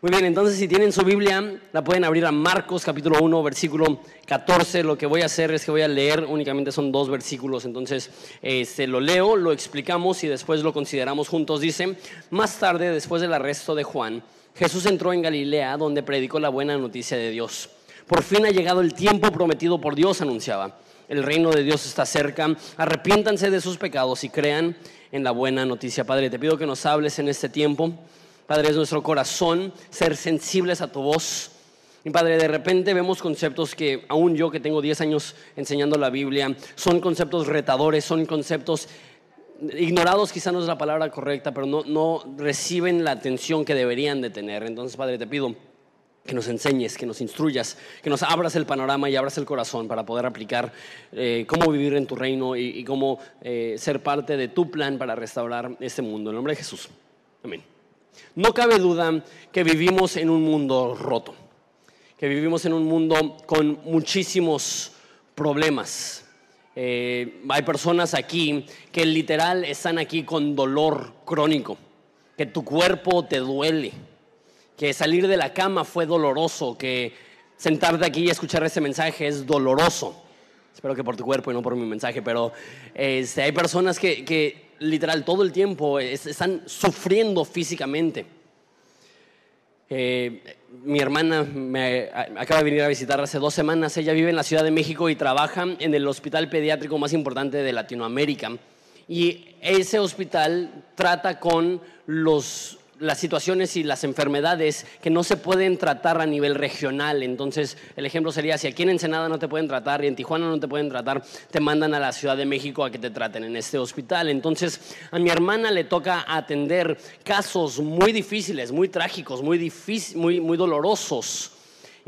Muy bien, entonces si tienen su Biblia, la pueden abrir a Marcos capítulo 1, versículo 14. Lo que voy a hacer es que voy a leer, únicamente son dos versículos, entonces se este, lo leo, lo explicamos y después lo consideramos juntos. Dice, más tarde, después del arresto de Juan, Jesús entró en Galilea donde predicó la buena noticia de Dios. Por fin ha llegado el tiempo prometido por Dios, anunciaba. El reino de Dios está cerca. Arrepiéntanse de sus pecados y crean en la buena noticia. Padre, te pido que nos hables en este tiempo Padre, es nuestro corazón ser sensibles a tu voz. Y Padre, de repente vemos conceptos que aún yo que tengo 10 años enseñando la Biblia, son conceptos retadores, son conceptos ignorados, quizá no es la palabra correcta, pero no, no reciben la atención que deberían de tener. Entonces, Padre, te pido que nos enseñes, que nos instruyas, que nos abras el panorama y abras el corazón para poder aplicar eh, cómo vivir en tu reino y, cómo eh, ser parte de tu plan para restaurar este mundo. En nombre de Jesús. Amén. No cabe duda que vivimos en un mundo roto, que vivimos en un mundo con muchísimos problemas. Eh, hay personas aquí que literal están aquí con dolor crónico, que tu cuerpo te duele, que salir de la cama fue doloroso, que sentarte aquí y escuchar ese mensaje es doloroso. Espero que por tu cuerpo y no por mi mensaje, pero este, hay personas que literal todo el tiempo están sufriendo físicamente. Eh, mi hermana me acaba de venir a visitar hace dos semanas. Ella vive en la Ciudad de México y trabaja en el hospital pediátrico más importante de Latinoamérica. Y ese hospital trata con los las situaciones y las enfermedades que no se pueden tratar a nivel regional. Entonces, el ejemplo sería, si aquí en Ensenada no te pueden tratar y en Tijuana no te pueden tratar, te mandan a la Ciudad de México a que te traten en este hospital. Entonces, a mi hermana le toca atender casos muy difíciles, muy trágicos, muy, muy, muy dolorosos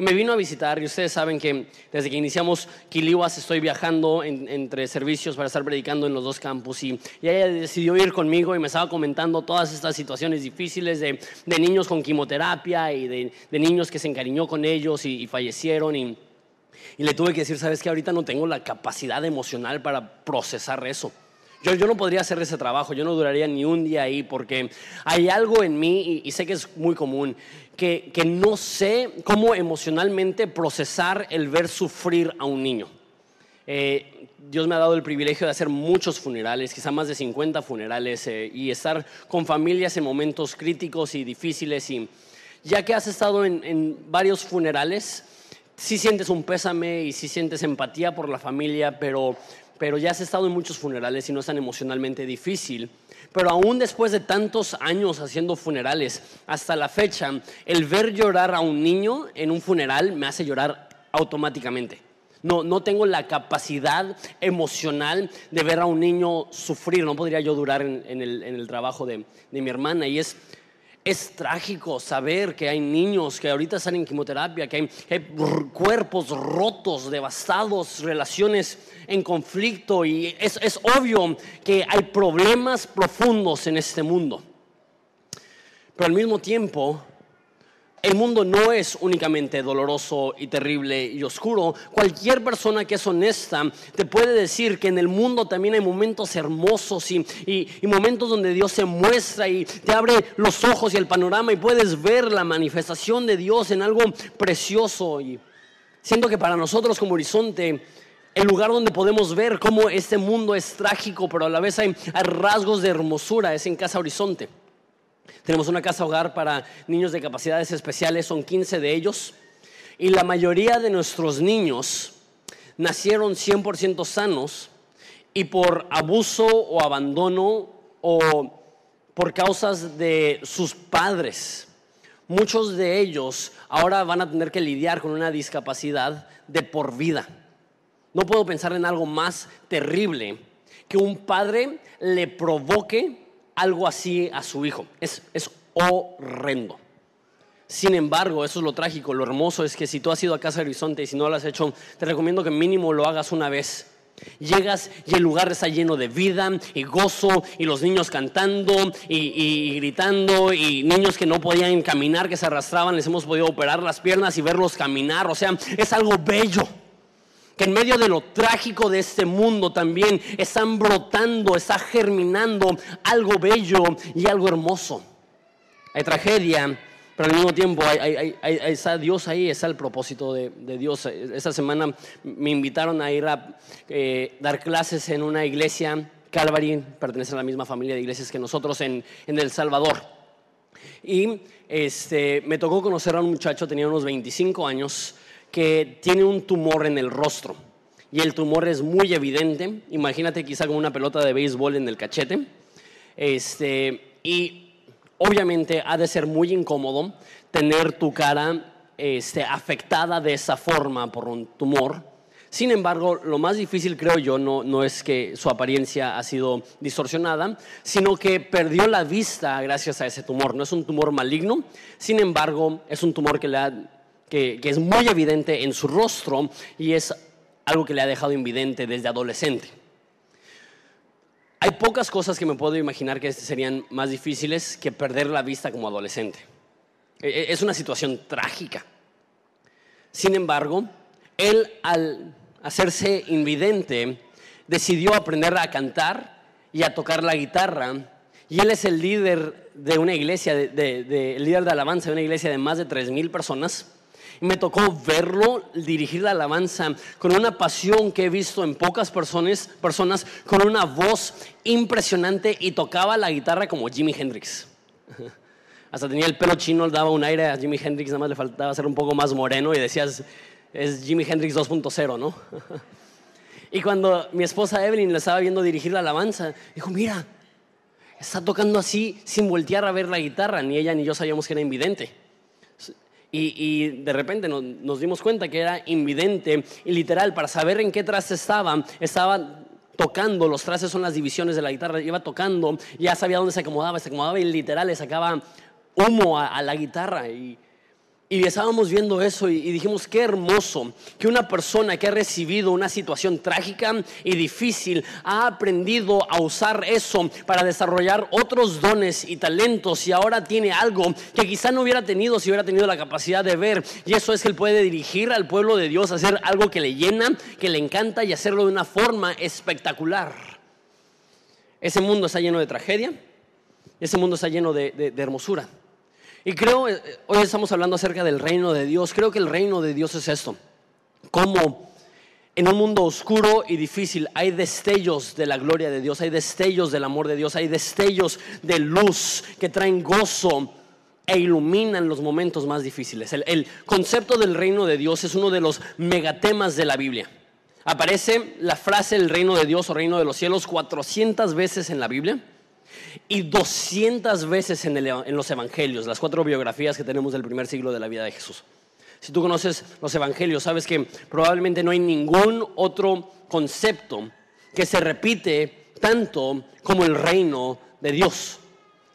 y me vino a visitar y ustedes saben que desde que iniciamos Quiliwas estoy viajando entre servicios para estar predicando en los dos campus y, ella decidió ir conmigo y me estaba comentando todas estas situaciones difíciles de, niños con quimioterapia y de, niños que se encariñó con ellos y, fallecieron y, y le tuve que decir, sabes que ahorita no tengo la capacidad emocional para procesar eso. Yo, yo, no podría hacer ese trabajo, yo no duraría ni un día ahí porque hay algo en mí, y, sé que es muy común, que, que, no sé cómo emocionalmente procesar el ver sufrir a un niño. Eh, Dios me ha dado el privilegio de hacer muchos funerales, quizá más de 50 funerales, eh, y estar con familias en momentos críticos y difíciles. Y ya que has estado en, en varios funerales, sí sientes un pésame y sí sientes empatía por la familia, pero pero ya has estado en muchos funerales y no es tan emocionalmente difícil. Pero aún después de tantos años haciendo funerales, hasta la fecha, el ver llorar a un niño en un funeral me hace llorar automáticamente. No, no tengo la capacidad emocional de ver a un niño sufrir. No podría yo durar en, el, trabajo de, mi hermana. Y es, es trágico saber que hay niños que ahorita están en quimioterapia, que hay, cuerpos rotos, devastados, relaciones en conflicto y es, es obvio que hay problemas profundos en este mundo. Pero al mismo tiempo el mundo no es únicamente doloroso y terrible y oscuro. Cualquier persona que es honesta te puede decir que en el mundo también hay momentos hermosos y, momentos donde Dios se muestra y te abre los ojos y el panorama y puedes ver la manifestación de Dios en algo precioso. Y siento que para nosotros como horizonte, el lugar donde podemos ver cómo este mundo es trágico, pero a la vez hay rasgos de hermosura, es en Casa Horizonte. Tenemos una casa hogar para niños de capacidades especiales, son 15 de ellos. Y la mayoría de nuestros niños nacieron 100% sanos y por abuso o abandono o por causas de sus padres. Muchos de ellos ahora van a tener que lidiar con una discapacidad de por vida. No puedo pensar en algo más terrible que un padre le provoque algo así a su hijo. Es, es horrendo. Sin embargo, eso es lo trágico, lo hermoso es que si tú has ido a Casa Horizonte y si no lo has hecho, te recomiendo que mínimo lo hagas una vez. Llegas y el lugar está lleno de vida y gozo y los niños cantando y, y, gritando y niños que no podían caminar, que se arrastraban, les hemos podido operar las piernas y verlos caminar. O sea, es algo bello que en medio de lo trágico de este mundo también están brotando, está germinando algo bello y algo hermoso. Hay tragedia, pero al mismo tiempo hay, está Dios ahí, está el propósito de, Dios. Esta semana me invitaron a ir a eh, dar clases en una iglesia, Calvary, pertenece a la misma familia de iglesias que nosotros en, El Salvador. Y este, me tocó conocer a un muchacho, tenía unos 25 años, que tiene un tumor en el rostro. Y el tumor es muy evidente. Imagínate quizá como una pelota de béisbol en el cachete. Este, y obviamente ha de ser muy incómodo tener tu cara este, afectada de esa forma por un tumor. Sin embargo, lo más difícil creo yo no, no es que su apariencia ha sido distorsionada, sino que perdió la vista gracias a ese tumor. No es un tumor maligno, sin embargo, es un tumor que, le que, es muy evidente en su rostro y es algo que le ha dejado invidente desde adolescente. Hay pocas cosas que me puedo imaginar que serían más difíciles que perder la vista como adolescente. E, e, es una situación trágica. Sin embargo, él al hacerse invidente, decidió aprender a cantar y a tocar la guitarra. Y él es el líder de una iglesia, de, el líder de alabanza de una iglesia de más de 3.000 personas. Y me tocó verlo dirigir la alabanza con una pasión que he visto en pocas personas, personas, con una voz impresionante y tocaba la guitarra como Jimi Hendrix. Hasta tenía el pelo chino, le daba un aire a Jimi Hendrix, nada más le faltaba ser un poco más moreno y decías, es Jimi Hendrix 2.0, ¿no? y cuando mi esposa Evelyn le estaba viendo dirigir la alabanza, dijo, mira, está tocando así sin voltear a ver la guitarra, ni ella ni yo sabíamos que era invidente. Y, de repente nos, dimos cuenta que era invidente y literal, para saber en qué traste estaba, estaba tocando, los trastes son las divisiones de la guitarra, iba tocando, ya sabía dónde se acomodaba, se acomodaba y literal le sacaba humo a, la guitarra. Y estábamos viendo eso y, dijimos, qué hermoso que una persona que ha recibido una situación trágica y difícil ha aprendido a usar eso para desarrollar otros dones y talentos y ahora tiene algo que quizá no hubiera tenido si hubiera tenido la capacidad de ver. Y eso es que él puede dirigir al pueblo de Dios, hacer algo que le llena, que le encanta y hacerlo de una forma espectacular. Ese mundo está lleno de tragedia, ese mundo está lleno de hermosura. Y creo, eh, hoy estamos hablando acerca del reino de Dios, creo que el reino de Dios es esto, como en un mundo oscuro y difícil hay destellos de la gloria de Dios, hay destellos del amor de Dios, hay destellos de luz que traen gozo e iluminan los momentos más difíciles. El, el concepto del reino de Dios es uno de los megatemas de la Biblia. Aparece la frase el reino de Dios o reino de los cielos 400 veces en la Biblia y 200 veces en, los evangelios, las cuatro biografías que tenemos del primer siglo de la vida de Jesús. Si tú conoces los evangelios, sabes que probablemente no hay ningún otro concepto que se repite tanto como el reino de Dios.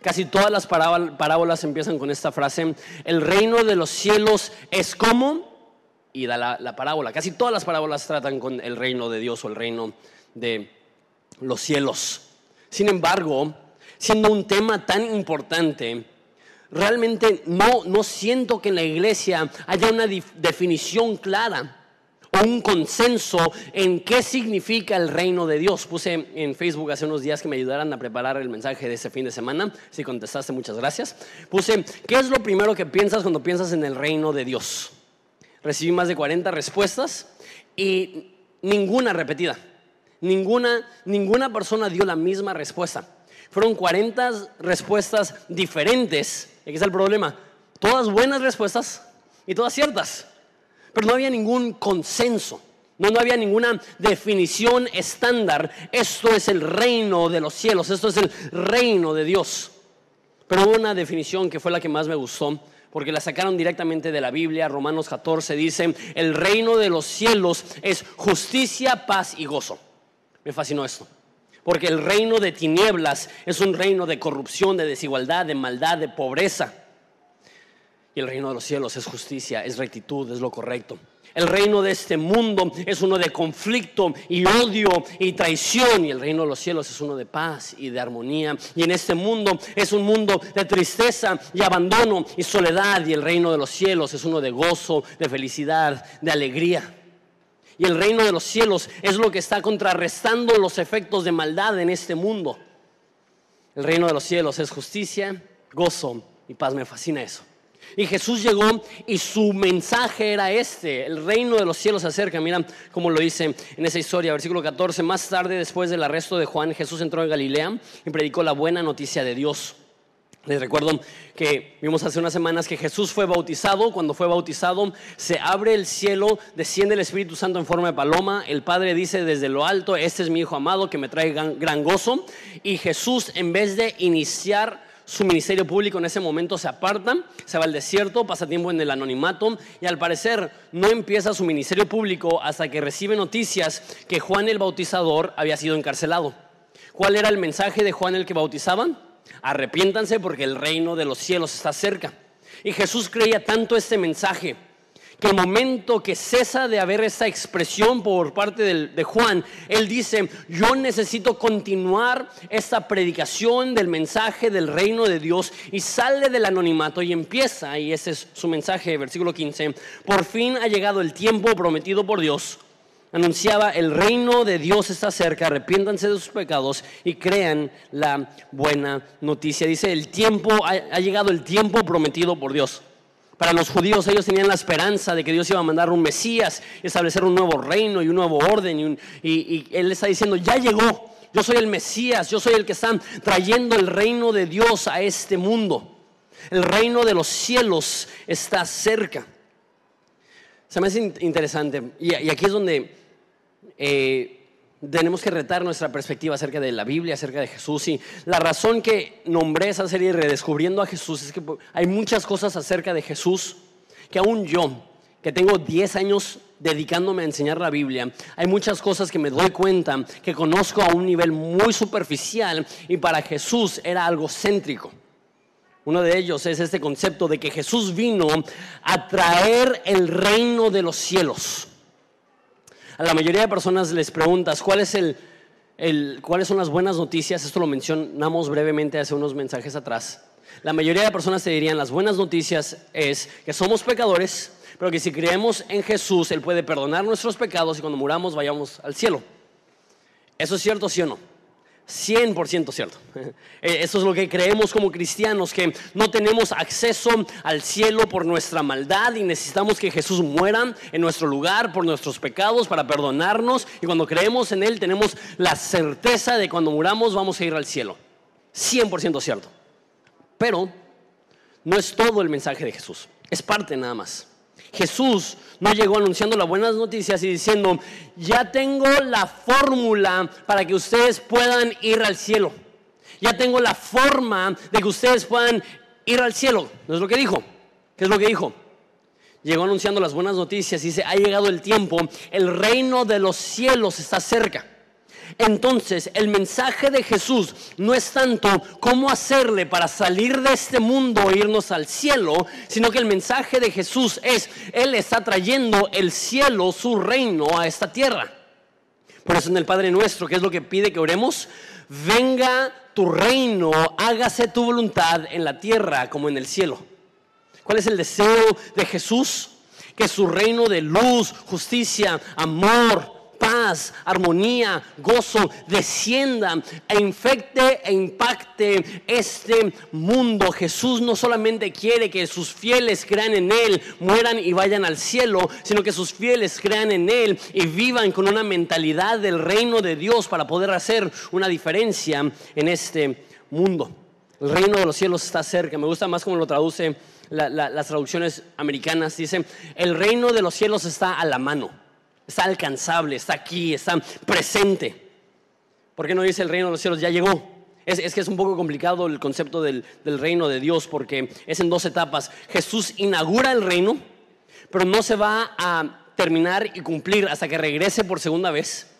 Casi todas las parábolas empiezan con esta frase, el reino de los cielos es como, y da la parábola, casi todas las parábolas tratan con el reino de Dios o el reino de los cielos. Sin embargo, siendo un tema tan importante, realmente no, no siento que en la iglesia haya una definición clara o un consenso en qué significa el reino de Dios. Puse en Facebook hace unos días que me ayudaran a preparar el mensaje de ese fin de semana. Si contestaste, muchas gracias. Puse, ¿qué es lo primero que piensas cuando piensas en el reino de Dios? Recibí más de 40 respuestas y ninguna repetida. Ninguna, ninguna persona dio la misma respuesta. Fueron 40 respuestas diferentes. Aquí está el problema. Todas buenas respuestas y todas ciertas. Pero no había ningún consenso. No, no había ninguna definición estándar. Esto es el reino de los cielos. Esto es el reino de Dios. Pero hubo una definición que fue la que más me gustó porque la sacaron directamente de la Biblia. Romanos 14 dice, el reino de los cielos es justicia, paz y gozo. Me fascinó esto porque el reino de tinieblas es un reino de corrupción, de desigualdad, de maldad, de pobreza. Y el reino de los cielos es justicia, es rectitud, es lo correcto. El reino de este mundo es uno de conflicto y odio y traición. Y el reino de los cielos es uno de paz y de armonía. Y en este mundo es un mundo de tristeza y abandono y soledad. Y el reino de los cielos es uno de gozo, de felicidad, de alegría. Y el reino de los cielos es lo que está contrarrestando los efectos de maldad en este mundo. El reino de los cielos es justicia, gozo y paz. Me fascina eso. Y Jesús llegó y su mensaje era este, el reino de los cielos se acerca. Mira cómo lo dice en esa historia, versículo 14. Más tarde, después del arresto de Juan, Jesús entró en Galilea y predicó la buena noticia de Dios. Les recuerdo que vimos hace unas semanas que Jesús fue bautizado. Cuando fue bautizado, se abre el cielo, desciende el Espíritu Santo en forma de paloma. El Padre dice desde lo alto, este es mi Hijo amado que me trae gran, gozo. Y Jesús, en vez de iniciar su ministerio público en ese momento se aparta, se va al desierto, pasa tiempo en el anonimato y al parecer no empieza su ministerio público hasta que recibe noticias que Juan el Bautizador había sido encarcelado. ¿Cuál era el mensaje de Juan el que bautizaban? Arrepiéntanse porque el reino de los cielos está cerca. Y Jesús creía tanto este mensaje que el momento que cesa de haber esa expresión por parte de, Juan, él dice, yo necesito continuar esta predicación del mensaje del reino de Dios y sale del anonimato y empieza, y ese es su mensaje, versículo 15, por fin ha llegado el tiempo prometido por Dios. Anunciaba, el reino de Dios está cerca, arrepiéntanse de sus pecados y crean la buena noticia. Dice, el tiempo, ha llegado el tiempo prometido por Dios. Para los judíos ellos tenían la esperanza de que Dios iba a mandar un Mesías, establecer un nuevo reino y un nuevo orden. Y, Él está diciendo, ya llegó, yo soy el Mesías, yo soy el que está trayendo el reino de Dios a este mundo. El reino de los cielos está cerca. Se me hace interesante. Y, aquí es donde eh, tenemos que retar nuestra perspectiva acerca de la Biblia, acerca de Jesús. Y la razón que nombré esa serie Redescubriendo a Jesús es que hay muchas cosas acerca de Jesús que aún yo, que tengo 10 años dedicándome a enseñar la Biblia, hay muchas cosas que me doy cuenta que conozco a un nivel muy superficial y para Jesús era algo céntrico. Uno de ellos es este concepto de que Jesús vino a traer el reino de los cielos. A la mayoría de personas les preguntas cuáles son las buenas noticias. Esto lo mencionamos brevemente hace unos mensajes atrás. La mayoría de personas te dirían las buenas noticias es que somos pecadores, pero que si creemos en Jesús, Él puede perdonar nuestros pecados y cuando muramos vayamos al cielo. ¿Eso es cierto, sí o no? 100% cierto. Eh, eso es lo que creemos como cristianos, que no tenemos acceso al cielo por nuestra maldad y necesitamos que Jesús muera en nuestro lugar por nuestros pecados para perdonarnos y cuando creemos en Él tenemos la certeza de cuando muramos vamos a ir al cielo. 100% cierto. Pero no es todo el mensaje de Jesús, es parte nada más. Jesús no llegó anunciando las buenas noticias y diciendo, ya tengo la fórmula para que ustedes puedan ir al cielo. Ya tengo la forma de que ustedes puedan ir al cielo. ¿No es lo que dijo? ¿Qué es lo que dijo? Llegó anunciando las buenas noticias y dice, ha llegado el tiempo, el reino de los cielos está cerca. Entonces, el mensaje de Jesús no es tanto cómo hacerle para salir de este mundo e irnos al cielo, sino que el mensaje de Jesús es, Él está trayendo el cielo, su reino, a esta tierra. Por eso en el Padre nuestro, ¿qué es lo que pide que oremos? Venga tu reino, hágase tu voluntad en la tierra como en el cielo. ¿Cuál es el deseo de Jesús? Que su reino de luz, justicia, amor, paz, armonía, gozo descienda e infecte e impacte este mundo. Jesús no solamente quiere que sus fieles crean en Él, mueran y vayan al cielo, sino que sus fieles crean en Él y vivan con una mentalidad del reino de Dios para poder hacer una diferencia en este mundo. El reino de los cielos está cerca. Me gusta más como lo traduce las traducciones americanas. Dice, el reino de los cielos está a la mano está alcanzable, está aquí, está presente. ¿Por qué no dice el reino de los cielos ya llegó? Es, que es un poco complicado el concepto del, del reino de Dios porque es en dos etapas. Jesús inaugura el reino, pero no se va a terminar y cumplir hasta que regrese por segunda vez.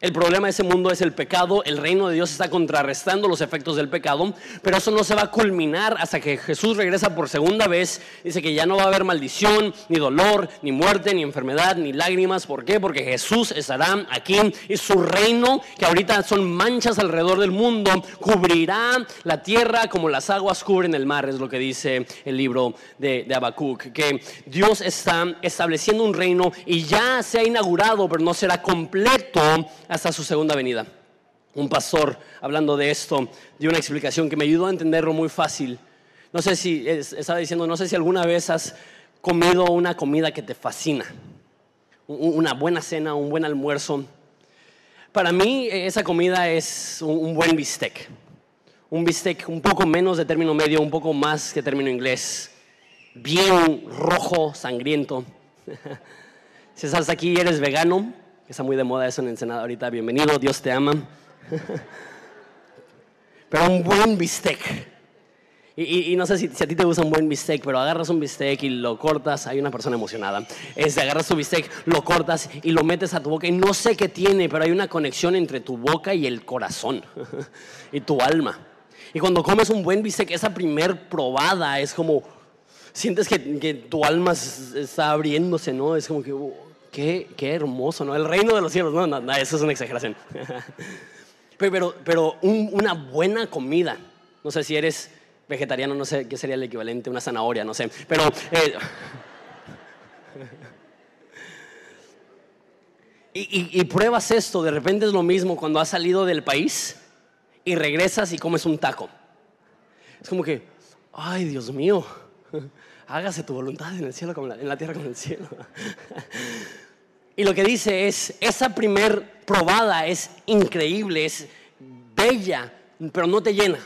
El problema de ese mundo es el pecado, el reino de Dios está contrarrestando los efectos del pecado, pero eso no se va a culminar hasta que Jesús regresa por segunda vez. Dice que ya no va a haber maldición, ni dolor, ni muerte, ni enfermedad, ni lágrimas. ¿Por qué? Porque Jesús estará aquí y su reino, que ahorita son manchas alrededor del mundo, cubrirá la tierra como las aguas cubren el mar, es lo que dice el libro de, de. Que Dios está estableciendo un reino y ya se ha inaugurado, pero no será completo hasta su segunda venida. Un pastor, hablando de esto, dio una explicación que me ayudó a entenderlo muy fácil. No sé si, estaba diciendo, no sé si alguna vez has comido una comida que te fascina, una buena cena, un buen almuerzo. Para mí esa comida es un buen bistec. Un bistec un poco menos de término medio, un poco más que término inglés. Bien rojo, sangriento. si estás aquí y eres vegano, está muy de moda eso en Ensenada ahorita, bienvenido, Dios te ama. Pero un buen bistec y, no sé si, a ti te gusta un buen bistec, pero agarras un bistec y lo cortas. Hay una persona emocionada. Es agarras tu bistec, lo cortas y lo metes a tu boca. Y no sé qué tiene, pero hay una conexión entre tu boca y el corazón y tu alma. Y cuando comes un buen bistec, esa primer probada es como, sientes que, tu alma está abriéndose, ¿no? Es como que, oh, qué, hermoso, ¿no? El reino de los cielos, no, no, eso es una exageración. pero pero una buena comida, no sé si eres vegetariano, no sé qué sería el equivalente, una zanahoria, no sé. Pero... Eh, y, pruebas esto, de repente es lo mismo cuando has salido del país y regresas y comes un taco. Es como que, ay Dios mío, hágase tu voluntad en el cielo como en la tierra como en el cielo. Y lo que dice es, esa primer probada es increíble, es bella, pero no te llena.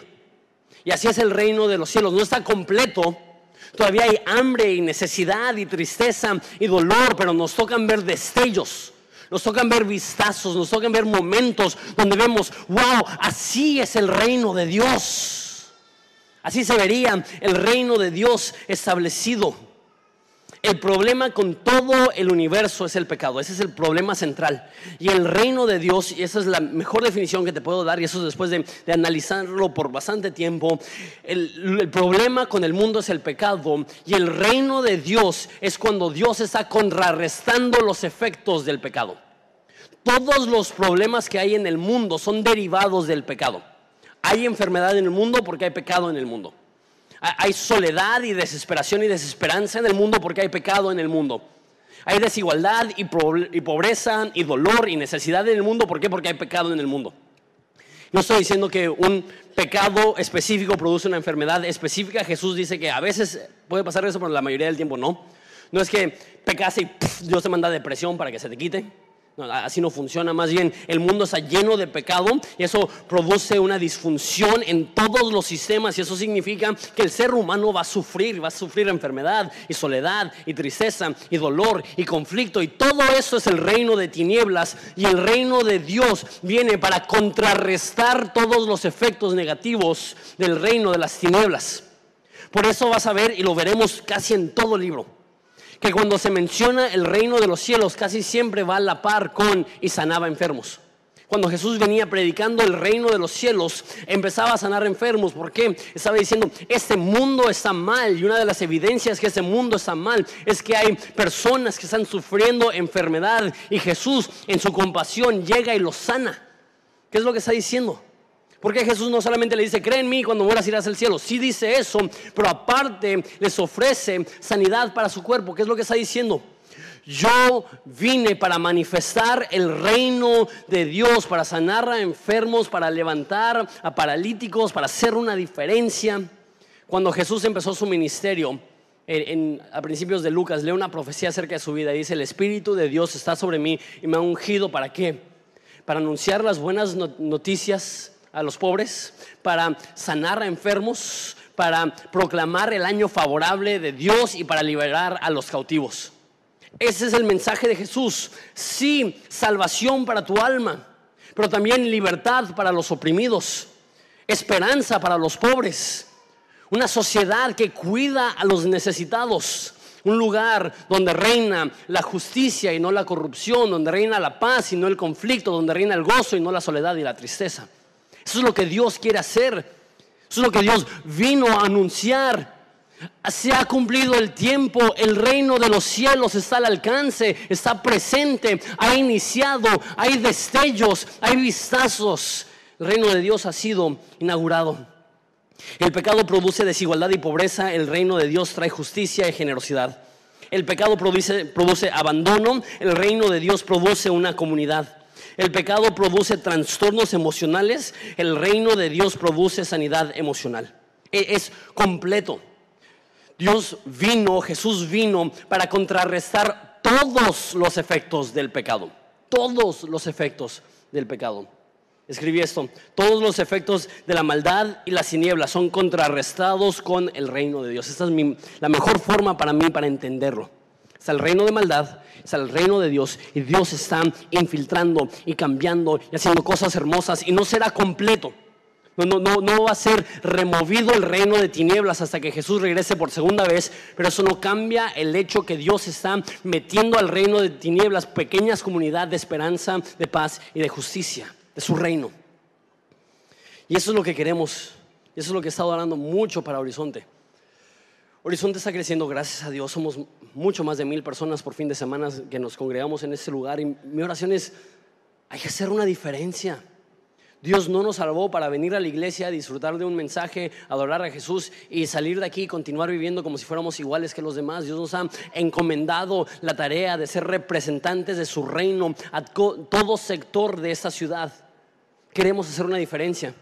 Y así es el reino de los cielos. No está completo. Todavía hay hambre y necesidad y tristeza y dolor, pero nos tocan ver destellos. Nos tocan ver vistazos, nos tocan ver momentos donde vemos, wow, así es el reino de Dios. Así se vería el reino de Dios establecido. El problema con todo el universo es el pecado, ese es el problema central. Y el reino de Dios, y esa es la mejor definición que te puedo dar, y eso después de, analizarlo por bastante tiempo, el, el, problema con el mundo es el pecado, y el reino de Dios es cuando Dios está contrarrestando los efectos del pecado. Todos los problemas que hay en el mundo son derivados del pecado. Hay enfermedad en el mundo porque hay pecado en el mundo. Hay soledad y desesperación y desesperanza en el mundo porque hay pecado en el mundo. Hay desigualdad y, pobreza y dolor y necesidad en el mundo. ¿Por qué? Porque hay pecado en el mundo. No estoy diciendo que un pecado específico produce una enfermedad específica. Jesús dice que a veces puede pasar eso, pero la mayoría del tiempo no. No es que pecase y Dios te manda depresión para que se te quite así no funciona, más bien el mundo está lleno de pecado y eso produce una disfunción en todos los sistemas y eso significa que el ser humano va a sufrir, va a sufrir enfermedad y soledad y tristeza y dolor y conflicto. Y todo eso es el reino de tinieblas y el reino de Dios viene para contrarrestar todos los efectos negativos del reino de las tinieblas. Por eso vas a ver y lo veremos casi en todo el libro que cuando se menciona el reino de los cielos casi siempre va a la par con y sanaba enfermos. Cuando Jesús venía predicando el reino de los cielos, empezaba a sanar enfermos. ¿Por qué? Estaba diciendo, este mundo está mal. Y una de las evidencias que este mundo está mal es que hay personas que están sufriendo enfermedad. Y Jesús, en su compasión, llega y los sana. ¿Qué es lo que está diciendo? Porque Jesús no solamente le dice, cree en mí, cuando mueras irás al cielo. Sí dice eso, pero aparte les ofrece sanidad para su cuerpo. ¿Qué es lo que está diciendo? Yo vine para manifestar el reino de Dios, para sanar a enfermos, para levantar a paralíticos, para hacer una diferencia. Cuando Jesús empezó su ministerio, a principios de Lucas, lee una profecía acerca de su vida y dice, el Espíritu de Dios está sobre mí y me ha ungido para qué? Para anunciar las buenas noticias a los pobres, para sanar a enfermos, para proclamar el año favorable de Dios y para liberar a los cautivos. Ese es el mensaje de Jesús. Sí, salvación para tu alma, pero también libertad para los oprimidos, esperanza para los pobres, una sociedad que cuida a los necesitados, un lugar donde reina la justicia y no la corrupción, donde reina la paz y no el conflicto, donde reina el gozo y no la soledad y la tristeza. Eso es lo que Dios quiere hacer. Eso es lo que Dios vino a anunciar. Se ha cumplido el tiempo, el reino de los cielos está al alcance, está presente, ha iniciado, hay destellos, hay vistazos. El reino de Dios ha sido inaugurado. El pecado produce desigualdad y pobreza, el reino de Dios trae justicia y generosidad. El pecado produce, produce abandono, el reino de Dios produce una comunidad. El pecado produce trastornos emocionales, el reino de Dios produce sanidad emocional. e, es completo. Dios vino, Jesús vino para contrarrestar todos los efectos del pecado, todos los efectos del pecado. Escribí esto, todos los efectos de la maldad y las tinieblas son contrarrestados con el reino de Dios. Esta es la mejor forma para mí para entenderlo. Está el reino de maldad, está el reino de Dios y Dios está infiltrando y cambiando y haciendo cosas hermosas y no será completo. No, no, no, no, va a ser removido el reino de tinieblas hasta que Jesús regrese por segunda vez, pero eso no cambia el hecho que Dios está metiendo al reino de tinieblas pequeñas comunidades de esperanza, de paz y de justicia de su reino. Y eso es lo que queremos. Eso es lo que he estado hablando mucho para Horizonte. Horizonte está creciendo, gracias a Dios. Somos mucho más de mil personas por fin de semana que nos congregamos en este lugar. Y mi oración es, hay que hacer una diferencia. Dios no nos salvó para venir a la iglesia, disfrutar de un mensaje, adorar a Jesús y salir de aquí y continuar viviendo como si fuéramos iguales que los demás. Dios nos ha encomendado la tarea de ser representantes de su reino a todo sector de esta ciudad. Queremos hacer una diferencia.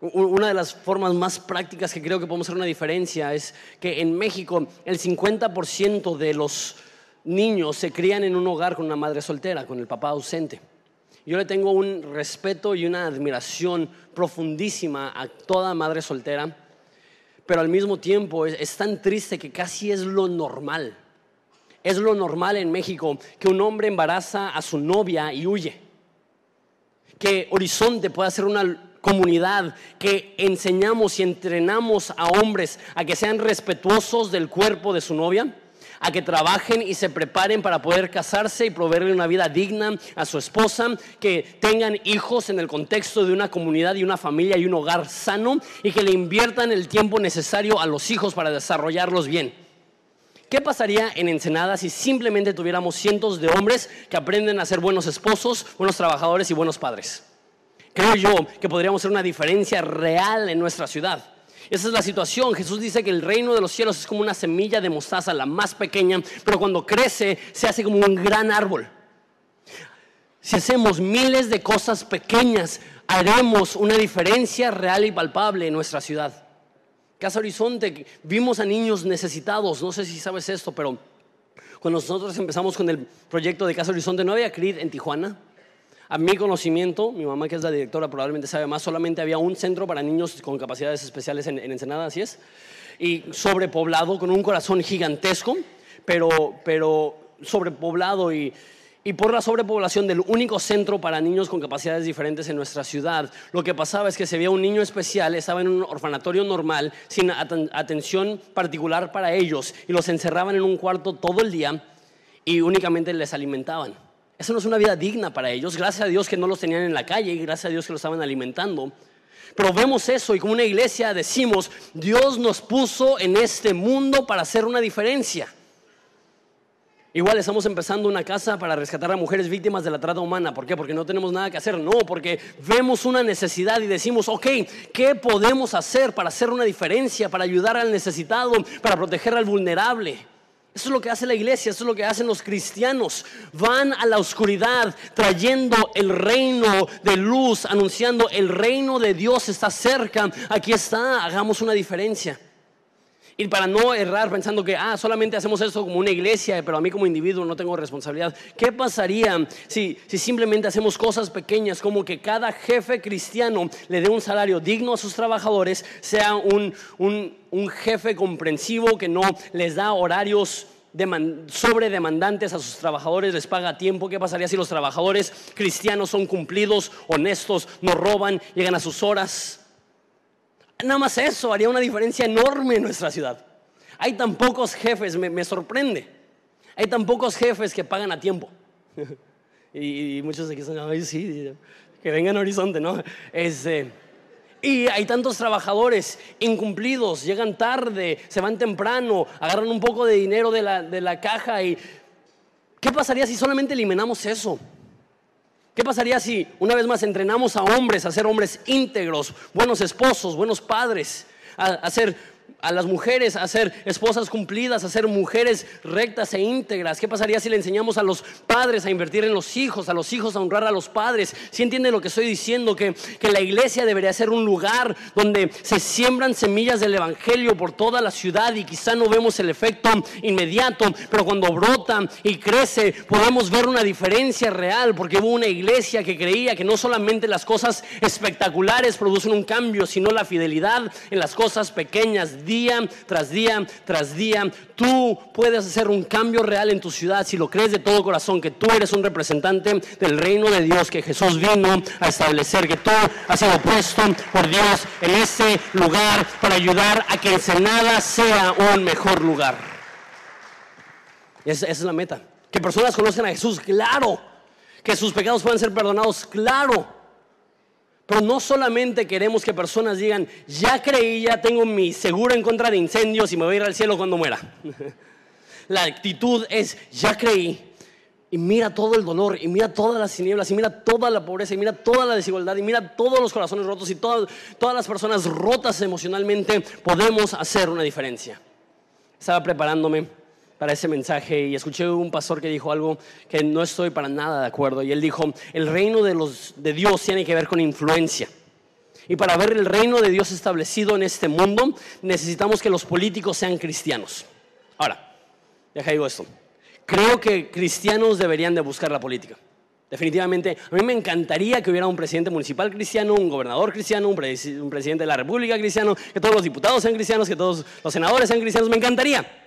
Una de las formas más prácticas que creo que podemos hacer una diferencia es que en México el 50% de los niños se crían en un hogar con una madre soltera, con el papá ausente. Yo le tengo un respeto y una admiración profundísima a toda madre soltera, pero al mismo tiempo es, tan triste que casi es lo normal. Es lo normal en México que un hombre embaraza a su novia y huye. Que Horizonte pueda ser una comunidad que enseñamos y entrenamos a hombres a que sean respetuosos del cuerpo de su novia a que trabajen y se preparen para poder casarse y proveerle una vida digna a su esposa, que tengan hijos en el contexto de una comunidad y una familia y un hogar sano y que le inviertan el tiempo necesario a los hijos para desarrollarlos bien. ¿Qué pasaría en Ensenada si simplemente tuviéramos cientos de hombres que aprenden a ser buenos esposos, buenos trabajadores y buenos padres? Creo yo que podríamos hacer una diferencia real en nuestra ciudad. Esa es la situación. Jesús dice que el reino de los cielos es como una semilla de mostaza, la más pequeña, pero cuando crece se hace como un gran árbol. Si hacemos miles de cosas pequeñas, haremos una diferencia real y palpable en nuestra ciudad. Casa Horizonte, vimos a niños necesitados, no sé si sabes esto, pero cuando nosotros empezamos con el proyecto de Casa Horizonte, no había CRID en Tijuana. A mi conocimiento, mi mamá que es la directora probablemente sabe más, solamente había un centro para niños con capacidades especiales en, Ensenada, así es, y sobrepoblado con un corazón gigantesco, pero, pero sobrepoblado y, y por la sobrepoblación del único centro para niños con capacidades diferentes en nuestra ciudad, lo que pasaba es que se veía un niño especial, estaba en un orfanatorio normal, sin atención particular para ellos, y los encerraban en un cuarto todo el día y únicamente les alimentaban. Eso no es una vida digna para ellos. Gracias a Dios que no los tenían en la calle y gracias a Dios que los estaban alimentando. Pero vemos eso y como una iglesia decimos, Dios nos puso en este mundo para hacer una diferencia. Igual estamos empezando una casa para rescatar a mujeres víctimas de la trata humana. ¿Por qué? Porque no tenemos nada que hacer. No, porque vemos una necesidad y decimos, ok, ¿qué podemos hacer para hacer una diferencia, para ayudar al necesitado, para proteger al vulnerable? Eso es lo que hace la iglesia, eso es lo que hacen los cristianos. Van a la oscuridad trayendo el reino de luz, anunciando el reino de Dios está cerca. Aquí está, hagamos una diferencia. Y para no errar pensando que, ah, solamente hacemos esto como una iglesia, pero a mí como individuo no tengo responsabilidad. ¿Qué pasaría si, si simplemente hacemos cosas pequeñas como que cada jefe cristiano le dé un salario digno a sus trabajadores, sea un, un, un jefe comprensivo que no les da horarios sobredemandantes a sus trabajadores, les paga tiempo. ¿Qué pasaría si los trabajadores cristianos son cumplidos, honestos, no roban, llegan a sus horas? Nada más eso haría una diferencia enorme en nuestra ciudad. Hay tan pocos jefes, me, sorprende. Hay tan pocos jefes que pagan a tiempo. y, muchos de aquí son, ay, sí, que vengan a Horizonte, ¿no? Este, y hay tantos trabajadores incumplidos, llegan tarde, se van temprano, agarran un poco de dinero de la, de la caja y ¿qué pasaría si solamente eliminamos eso? ¿Qué pasaría si una vez más entrenamos a hombres a ser hombres íntegros, buenos esposos, buenos padres, a, a ser a las mujeres a ser esposas cumplidas, a ser mujeres rectas e íntegras? ¿Qué pasaría si le enseñamos a los padres a invertir en los hijos, a los hijos a honrar a los padres? Si entienden lo que estoy diciendo, que, que la iglesia debería ser un lugar donde se siembran semillas del Evangelio por toda la ciudad y quizá no vemos el efecto inmediato, pero cuando brota y crece podemos ver una diferencia real porque hubo una iglesia que creía que no solamente las cosas espectaculares producen un cambio, sino la fidelidad en las cosas pequeñas día tras día tras día. Tú puedes hacer un cambio real en tu ciudad si lo crees de todo corazón, que tú eres un representante del reino de Dios, que Jesús vino a establecer, que tú has sido puesto por Dios en ese lugar para ayudar a que Ensenada sea un mejor lugar. Esa, esa es la meta. Que personas conozcan a Jesús, claro. Que sus pecados puedan ser perdonados, claro. Pero no solamente queremos que personas digan, ya creí, ya tengo mi seguro en contra de incendios y me voy a ir al cielo cuando muera. La actitud es, ya creí, y mira todo el dolor, y mira todas las tinieblas, y mira toda la pobreza, y mira toda la desigualdad, y mira todos los corazones rotos, y todas, todas las personas rotas emocionalmente, podemos hacer una diferencia. Estaba preparándome para ese mensaje y escuché un pastor que dijo algo que no estoy para nada de acuerdo. Y él dijo, el reino de, los, de Dios tiene que ver con influencia. Y para ver el reino de Dios establecido en este mundo, necesitamos que los políticos sean cristianos. Ahora, deja digo esto. Creo que cristianos deberían de buscar la política. Definitivamente, a mí me encantaría que hubiera un presidente municipal cristiano, un gobernador cristiano, un, un presidente de la república cristiano, que todos los diputados sean cristianos, que todos los senadores sean cristianos. Me encantaría.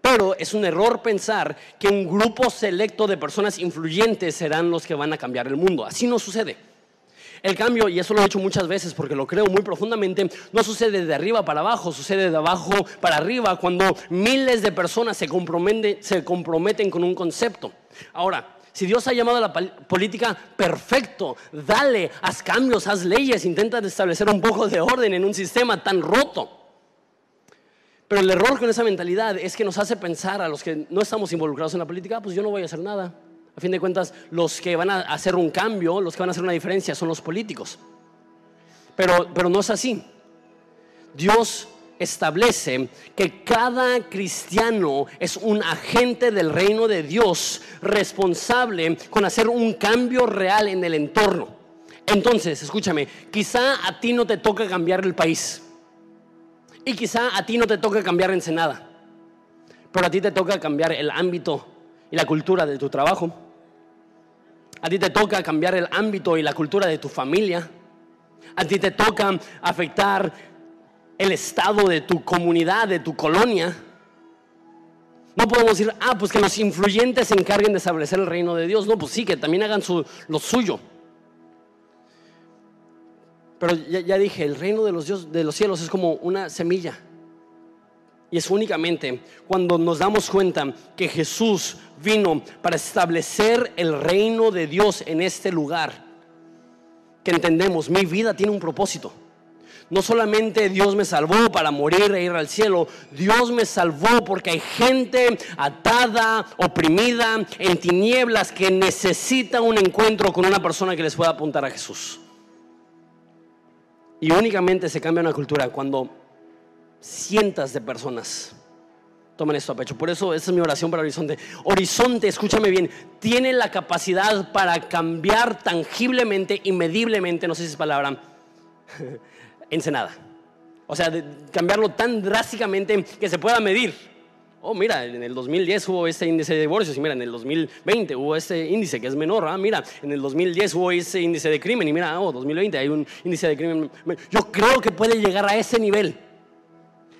Pero es un error pensar que un grupo selecto de personas influyentes serán los que van a cambiar el mundo. Así no sucede. El cambio, y eso lo he hecho muchas veces porque lo creo muy profundamente, no sucede de arriba para abajo, sucede de abajo para arriba cuando miles de personas se comprometen, se comprometen con un concepto. Ahora, si Dios ha llamado a la política, perfecto, dale, haz cambios, haz leyes, intenta establecer un poco de orden en un sistema tan roto. Pero el error con esa mentalidad es que nos hace pensar a los que no estamos involucrados en la política, pues yo no voy a hacer nada. A fin de cuentas, los que van a hacer un cambio, los que van a hacer una diferencia son los políticos. Pero, pero no es así. Dios establece que cada cristiano es un agente del reino de Dios responsable con hacer un cambio real en el entorno. Entonces, escúchame, quizá a ti no te toca cambiar el país. Y quizá a ti no te toca cambiar Ensenada, pero a ti te toca cambiar el ámbito y la cultura de tu trabajo. A ti te toca cambiar el ámbito y la cultura de tu familia. A ti te toca afectar el estado de tu comunidad, de tu colonia. No podemos decir, ah, pues que los influyentes se encarguen de establecer el reino de Dios. No, pues sí, que también hagan lo suyo. Pero ya, dije, el reino de los, de los cielos es como una semilla. Y es únicamente cuando nos damos cuenta que Jesús vino para establecer el reino de Dios en este lugar, que entendemos, mi vida tiene un propósito. No solamente Dios me salvó para morir e ir al cielo, Dios me salvó porque hay gente atada, oprimida, en tinieblas, que necesita un encuentro con una persona que les pueda apuntar a Jesús. Y únicamente se cambia una cultura cuando cientos de personas toman esto a pecho. Por eso esa es mi oración para Horizonte. Horizonte, escúchame bien, tiene la capacidad para cambiar tangiblemente y mediblemente, no sé si es palabra, Ensenada. O sea, cambiarlo tan drásticamente que se pueda medir. Oh, mira, en el 2010 hubo este índice de divorcios y mira, en el 2020 hubo este índice que es menor. Ah, mira, en el 2010 hubo ese índice de crimen y mira, oh, 2020 hay un índice de crimen. Yo creo que puede llegar a ese nivel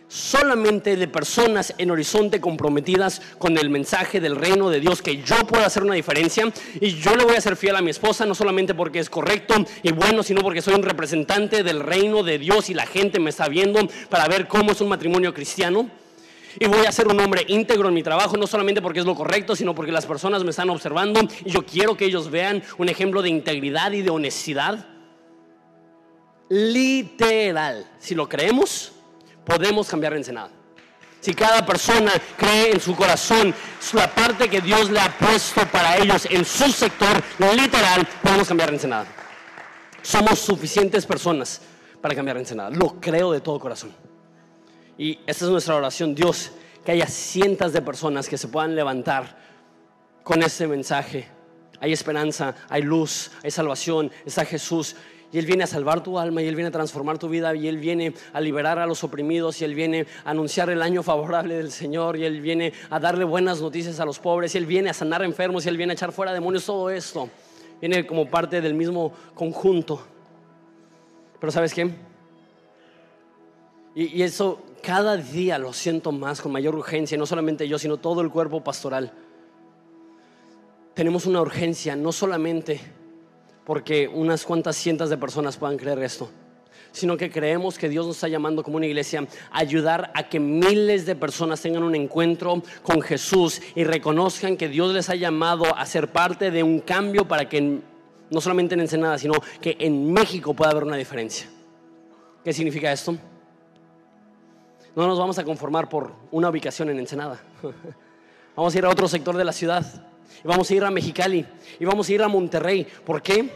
solamente de personas en horizonte comprometidas con el mensaje del reino de Dios, que yo puedo hacer una diferencia y yo le voy a ser fiel a mi esposa, no solamente porque es correcto y bueno, sino porque soy un representante del reino de Dios y la gente me está viendo para ver cómo es un matrimonio cristiano. Y voy a ser un hombre íntegro en mi trabajo, no solamente porque es lo correcto, sino porque las personas me están observando y yo quiero que ellos vean un ejemplo de integridad y de honestidad. Literal, si lo creemos, podemos cambiar Ensenada. Si cada persona cree en su corazón la parte que Dios le ha puesto para ellos en su sector, literal, podemos cambiar Ensenada. Somos suficientes personas para cambiar Ensenada. Lo creo de todo corazón. Y esta es nuestra oración, Dios, que haya cientos de personas que se puedan levantar con este mensaje. Hay esperanza, hay luz, hay salvación, está Jesús. Y Él viene a salvar tu alma, y Él viene a transformar tu vida, y Él viene a liberar a los oprimidos, y Él viene a anunciar el año favorable del Señor, y Él viene a darle buenas noticias a los pobres, y Él viene a sanar enfermos, y Él viene a echar fuera demonios, todo esto viene como parte del mismo conjunto. Pero ¿sabes qué? Y, y eso cada día lo siento más, con mayor urgencia, no solamente yo, sino todo el cuerpo pastoral. Tenemos una urgencia, no solamente porque unas cuantas cientos de personas puedan creer esto, sino que creemos que Dios nos está llamando como una iglesia a ayudar a que miles de personas tengan un encuentro con Jesús y reconozcan que Dios les ha llamado a ser parte de un cambio para que no solamente en Ensenada, sino que en México pueda haber una diferencia. ¿Qué significa esto? No nos vamos a conformar por una ubicación en Ensenada. Vamos a ir a otro sector de la ciudad y vamos a ir a Mexicali y vamos a ir a Monterrey. ¿Por qué?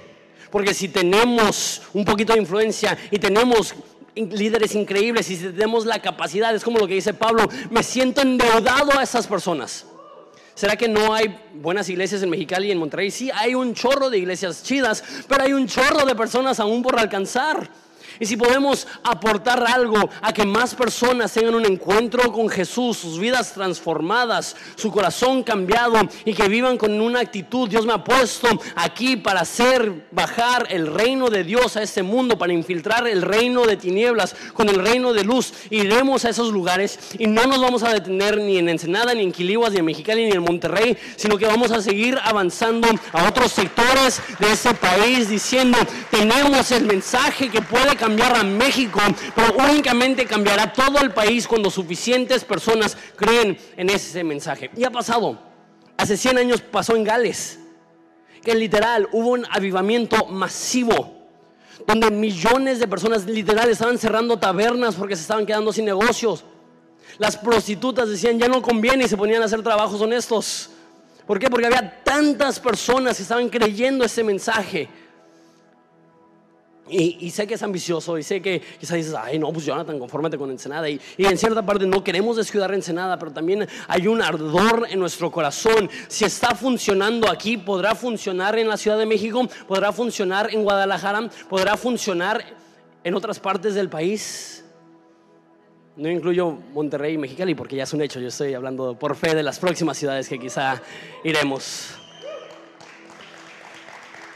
Porque si tenemos un poquito de influencia y tenemos líderes increíbles y si tenemos la capacidad, es como lo que dice Pablo, me siento endeudado a esas personas. ¿Será que no hay buenas iglesias en Mexicali y en Monterrey? Sí, hay un chorro de iglesias chidas, pero hay un chorro de personas aún por alcanzar. Y si podemos aportar algo a que más personas tengan un encuentro con Jesús, sus vidas transformadas, su corazón cambiado y que vivan con una actitud, Dios me ha puesto aquí para hacer bajar el reino de Dios a este mundo, para infiltrar el reino de tinieblas con el reino de luz. Iremos a esos lugares y no nos vamos a detener ni en Ensenada, ni en Quiliguas, ni en Mexicali, ni en Monterrey, sino que vamos a seguir avanzando a otros sectores de este país diciendo, tenemos el mensaje que puede cambiar a México, pero únicamente cambiará todo el país cuando suficientes personas creen en ese mensaje. Y ha pasado. Hace 100 años pasó en Gales, que literal hubo un avivamiento masivo donde millones de personas literal estaban cerrando tabernas porque se estaban quedando sin negocios. Las prostitutas decían, ya no conviene y se ponían a hacer trabajos honestos. ¿Por qué? Porque había tantas personas que estaban creyendo ese mensaje. Y, sé que es ambicioso y sé que quizás dices, ay no, pues Jonathan, confórmate con Ensenada. Y, y, en cierta parte no queremos descuidar Ensenada, pero también hay un ardor en nuestro corazón. Si está funcionando aquí, podrá funcionar en la Ciudad de México, podrá funcionar en Guadalajara, podrá funcionar en otras partes del país. No incluyo Monterrey y Mexicali porque ya es un hecho. Yo estoy hablando por fe de las próximas ciudades que quizá iremos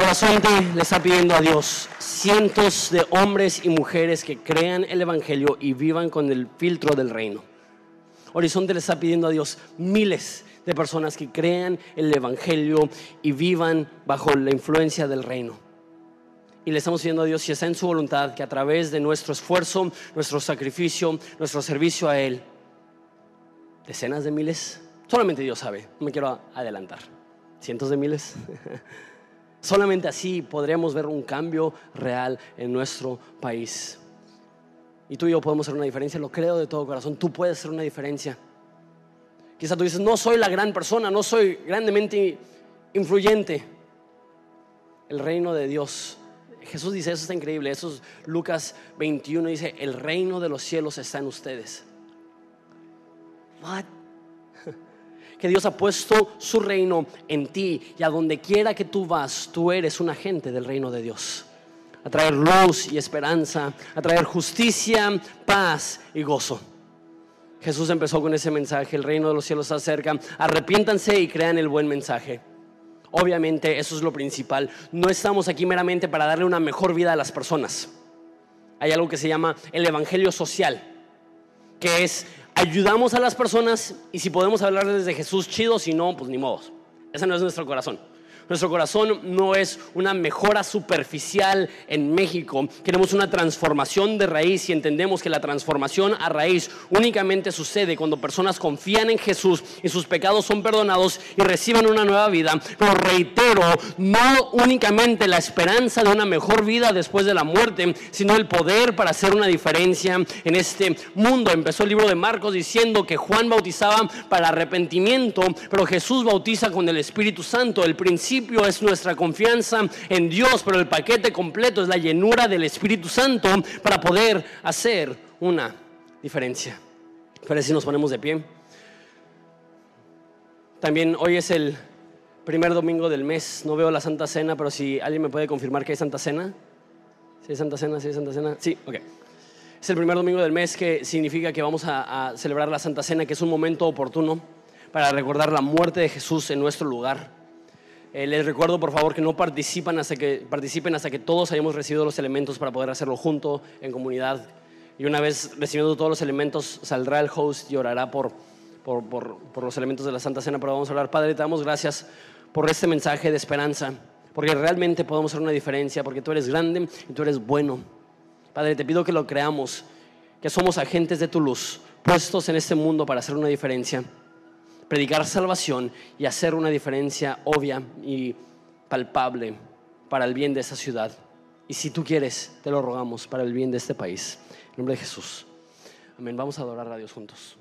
Horizonte le está pidiendo a Dios cientos de hombres y mujeres que crean el Evangelio y vivan con el filtro del reino. Horizonte le está pidiendo a Dios miles de personas que crean el Evangelio y vivan bajo la influencia del reino. Y le estamos pidiendo a Dios si está en su voluntad que a través de nuestro esfuerzo, nuestro sacrificio, nuestro servicio a Él, decenas de miles, solamente Dios sabe, no me quiero adelantar, cientos de miles. Solamente así podremos ver un cambio real en nuestro país. Y tú y yo podemos hacer una diferencia, lo creo de todo corazón, tú puedes hacer una diferencia. Quizá tú dices, no soy la gran persona, no soy grandemente influyente. El reino de Dios. Jesús dice, eso está increíble. Eso es Lucas 21, dice, el reino de los cielos está en ustedes. What? Que Dios ha puesto su reino en ti y a donde quiera que tú vas, tú eres un agente del reino de Dios. A traer luz y esperanza, a traer justicia, paz y gozo. Jesús empezó con ese mensaje, el reino de los cielos está cerca, arrepiéntanse y crean el buen mensaje. Obviamente eso es lo principal. No estamos aquí meramente para darle una mejor vida a las personas. Hay algo que se llama el evangelio social, que es ayudamos a las personas y si podemos hablarles de Jesús chido, si no, pues ni modo. Ese no es nuestro corazón. Nuestro corazón no es una mejora superficial en México. Queremos una transformación de raíz y entendemos que la transformación a raíz únicamente sucede cuando personas confían en Jesús y sus pecados son perdonados y reciben una nueva vida. Pero reitero, no únicamente la esperanza de una mejor vida después de la muerte, sino el poder para hacer una diferencia en este mundo. Empezó el libro de Marcos diciendo que Juan bautizaba para arrepentimiento, pero Jesús bautiza con el Espíritu Santo. El principio es nuestra confianza en Dios, pero el paquete completo es la llenura del Espíritu Santo para poder hacer una diferencia. Parece si nos ponemos de pie. También hoy es el primer domingo del mes. No veo la Santa Cena, pero si alguien me puede confirmar que hay Santa Cena. ¿Sí hay Santa Cena? ¿Sí hay Santa Cena? Sí, ok. Es el primer domingo del mes que significa que vamos a, a celebrar la Santa Cena, que es un momento oportuno para recordar la muerte de Jesús en nuestro lugar. Eh, les recuerdo, por favor, que no participan hasta que, participen hasta que todos hayamos recibido los elementos para poder hacerlo junto, en comunidad. Y una vez recibiendo todos los elementos, saldrá el host y orará por, por, por, por los elementos de la Santa Cena. Pero vamos a hablar, Padre, te damos gracias por este mensaje de esperanza, porque realmente podemos hacer una diferencia, porque tú eres grande y tú eres bueno. Padre, te pido que lo creamos, que somos agentes de tu luz, puestos en este mundo para hacer una diferencia predicar salvación y hacer una diferencia obvia y palpable para el bien de esta ciudad. Y si tú quieres, te lo rogamos para el bien de este país. En nombre de Jesús. Amén. Vamos a adorar a Dios juntos.